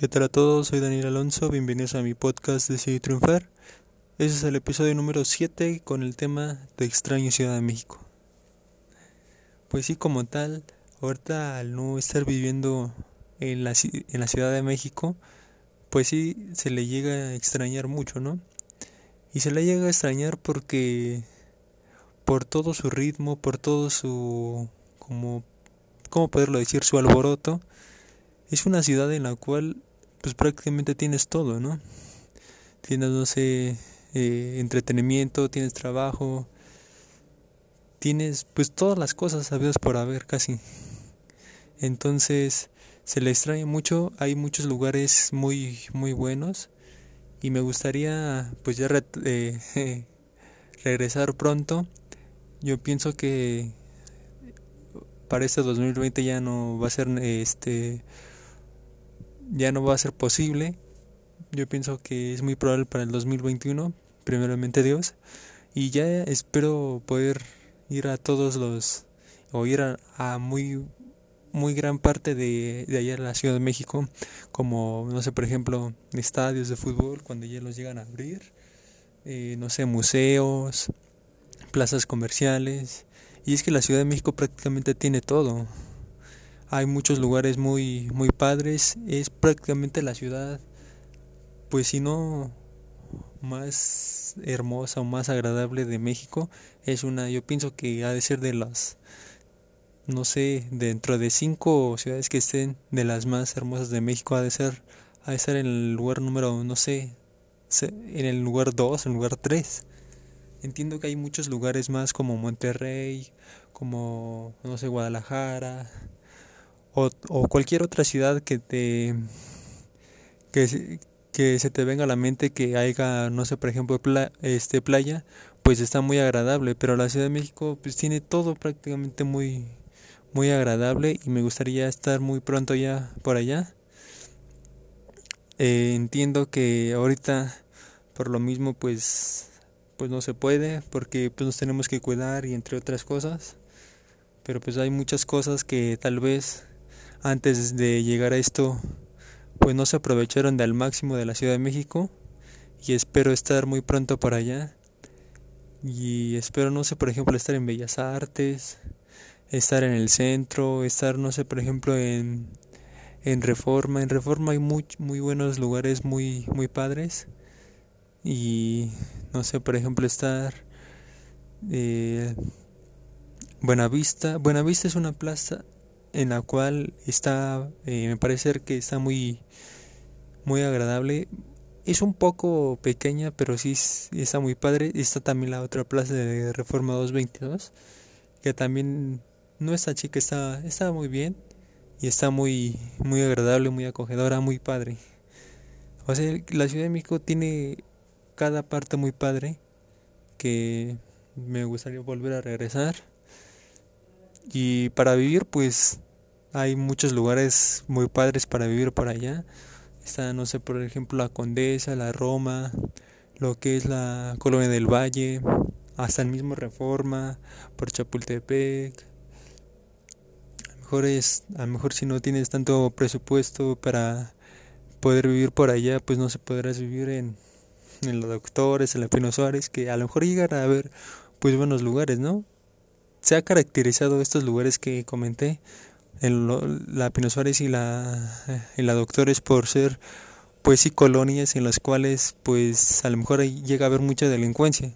¿Qué tal a todos? Soy Daniel Alonso, bienvenidos a mi podcast Decidir Triunfar. Este es el episodio número 7 con el tema de extraño Ciudad de México. Pues sí, como tal, ahorita al no estar viviendo en la, en la Ciudad de México, pues sí se le llega a extrañar mucho, ¿no? Y se le llega a extrañar porque por todo su ritmo, por todo su, como, ¿cómo poderlo decir? Su alboroto. Es una ciudad en la cual pues prácticamente tienes todo, ¿no? Tienes, no sé, eh, entretenimiento, tienes trabajo, tienes pues todas las cosas sabidas por haber casi. Entonces se le extraña mucho, hay muchos lugares muy muy buenos y me gustaría pues ya eh, regresar pronto. Yo pienso que para este 2020 ya no va a ser este ya no va a ser posible. Yo pienso que es muy probable para el 2021, primeramente Dios. Y ya espero poder ir a todos los, o ir a, muy, muy gran parte de, de allá en la Ciudad de México, como, no sé, por ejemplo, estadios de fútbol, cuando ya los llegan a abrir, eh, no sé, museos, plazas comerciales. Y es que la Ciudad de México prácticamente tiene todo hay muchos lugares muy muy padres. Es prácticamente la ciudad pues si no más hermosa o más agradable de México. Es una yo pienso que ha de ser de las no sé dentro de cinco ciudades que estén de las más hermosas de México ha de ser ha de estar en el lugar número no sé en el lugar dos en el lugar tres. Entiendo que hay muchos lugares más como Monterrey como no sé Guadalajara o, cualquier otra ciudad que te que, que se te venga a la mente que haya no sé por ejemplo este playa pues está muy agradable pero la Ciudad de México pues tiene todo prácticamente muy muy agradable y me gustaría estar muy pronto ya por allá. Eh, entiendo que ahorita por lo mismo pues pues no se puede porque pues nos tenemos que cuidar y entre otras cosas pero pues hay muchas cosas que tal vez antes de llegar a esto, pues no se aprovecharon del máximo de la Ciudad de México y espero estar muy pronto para allá. Y espero, no sé, por ejemplo, estar en Bellas Artes, estar en el centro, estar, no sé, por ejemplo, en, en Reforma. En Reforma hay muy, muy buenos lugares muy, muy padres. Y, no sé, por ejemplo, estar... Eh, Buenavista. Buenavista es una plaza en la cual está, eh, me parece que está muy, muy agradable. Es un poco pequeña, pero sí está muy padre. Está también la otra plaza de Reforma 222, que también no está chica, está, está muy bien y está muy, muy agradable, muy acogedora, muy padre. O sea, la Ciudad de México tiene cada parte muy padre que me gustaría volver a regresar. Y para vivir, pues hay muchos lugares muy padres para vivir por allá. Está, no sé, por ejemplo, la Condesa, la Roma, lo que es la Colonia del Valle, hasta el mismo Reforma, por Chapultepec. A lo mejor, es, a lo mejor si no tienes tanto presupuesto para poder vivir por allá, pues no se podrás vivir en, en los doctores, en la Pino Suárez, que a lo mejor llegan a ver pues buenos lugares, ¿no? Se ha caracterizado estos lugares que comenté, en la Pino Suárez y la, y la Doctores, por ser pues sí colonias en las cuales pues a lo mejor llega a haber mucha delincuencia.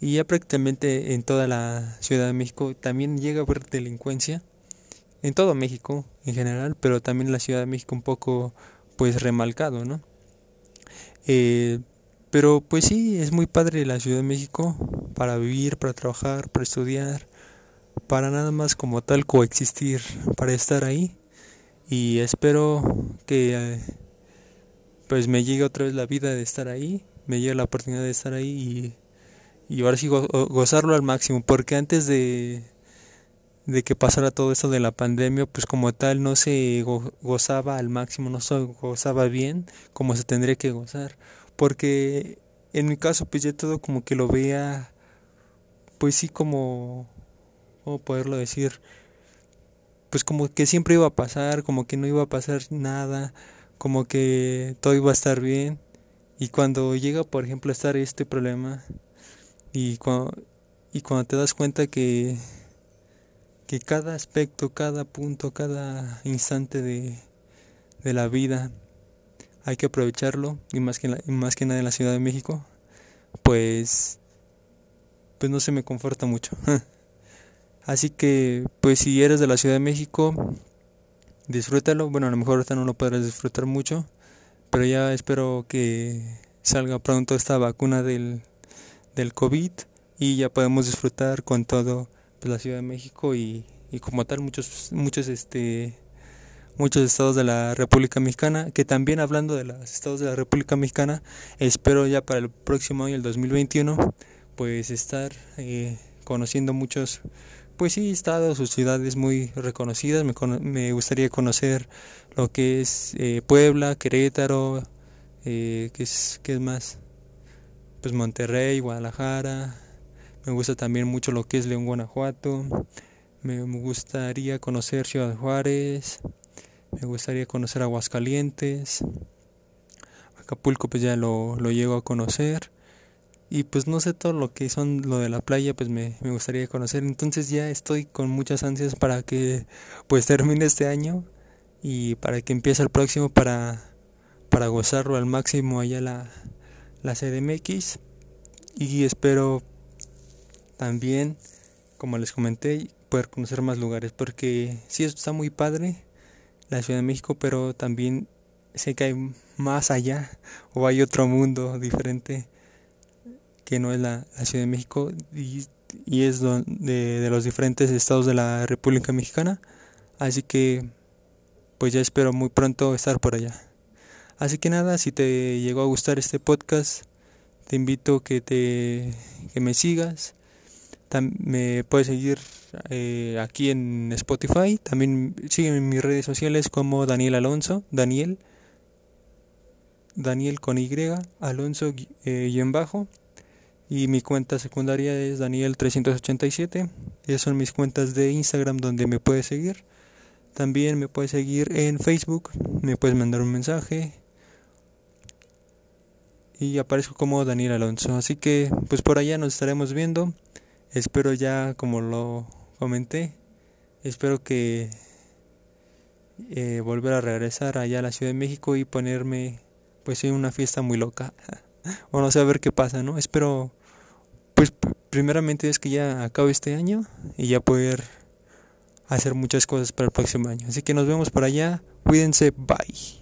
Y ya prácticamente en toda la Ciudad de México también llega a haber delincuencia, en todo México en general, pero también la Ciudad de México un poco pues remalcado, ¿no? Eh, pero pues sí, es muy padre la Ciudad de México para vivir, para trabajar, para estudiar, para nada más como tal coexistir, para estar ahí. Y espero que eh, pues me llegue otra vez la vida de estar ahí, me llegue la oportunidad de estar ahí y, y ahora sí gozarlo al máximo, porque antes de, de que pasara todo esto de la pandemia, pues como tal no se gozaba al máximo, no se gozaba bien como se tendría que gozar, porque en mi caso pues ya todo como que lo vea pues sí como ¿cómo poderlo decir? Pues como que siempre iba a pasar, como que no iba a pasar nada, como que todo iba a estar bien y cuando llega por ejemplo a estar este problema y cuando, y cuando te das cuenta que que cada aspecto, cada punto, cada instante de, de la vida hay que aprovecharlo y más que, más que nada en la Ciudad de México, pues, pues no se me conforta mucho. Así que, pues si eres de la Ciudad de México, disfrútalo. Bueno, a lo mejor ahorita no lo podrás disfrutar mucho, pero ya espero que salga pronto esta vacuna del, del COVID y ya podemos disfrutar con todo pues, la Ciudad de México y, y como tal muchos muchos este muchos estados de la República Mexicana, que también hablando de los estados de la República Mexicana, espero ya para el próximo año, el 2021, pues estar eh, conociendo muchos, pues sí, estados o ciudades muy reconocidas. Me, me gustaría conocer lo que es eh, Puebla, Querétaro, eh, ¿qué, es, ¿qué es más? Pues Monterrey, Guadalajara. Me gusta también mucho lo que es León, Guanajuato. Me gustaría conocer Ciudad Juárez. Me gustaría conocer Aguascalientes. Acapulco pues ya lo, lo llego a conocer. Y pues no sé todo lo que son lo de la playa, pues me, me gustaría conocer. Entonces ya estoy con muchas ansias para que pues termine este año y para que empiece el próximo para, para gozarlo al máximo allá la, la CDMX. Y espero también, como les comenté, poder conocer más lugares. Porque sí, está muy padre la Ciudad de México, pero también sé que hay más allá o hay otro mundo diferente que no es la, Ciudad de México y, es de, de, los diferentes estados de la República Mexicana. Así que pues ya espero muy pronto estar por allá. Así que nada, si te llegó a gustar este podcast, te invito que te que me sigas. me puedes seguir eh, aquí en Spotify. También sígueme en mis redes sociales como Daniel Alonso, Daniel, Daniel con Y, Alonso eh, y en bajo. Y mi cuenta secundaria es Daniel387. Esas son mis cuentas de Instagram donde me puedes seguir. También me puedes seguir en Facebook. Me puedes mandar un mensaje. Y aparezco como Daniel Alonso. Así que pues por allá nos estaremos viendo. Espero ya como lo comenté. Espero que eh, volver a regresar allá a la Ciudad de México y ponerme pues en una fiesta muy loca. o no sé a ver qué pasa, ¿no? Espero pues primeramente es que ya acabe este año y ya poder hacer muchas cosas para el próximo año. Así que nos vemos por allá. Cuídense, bye.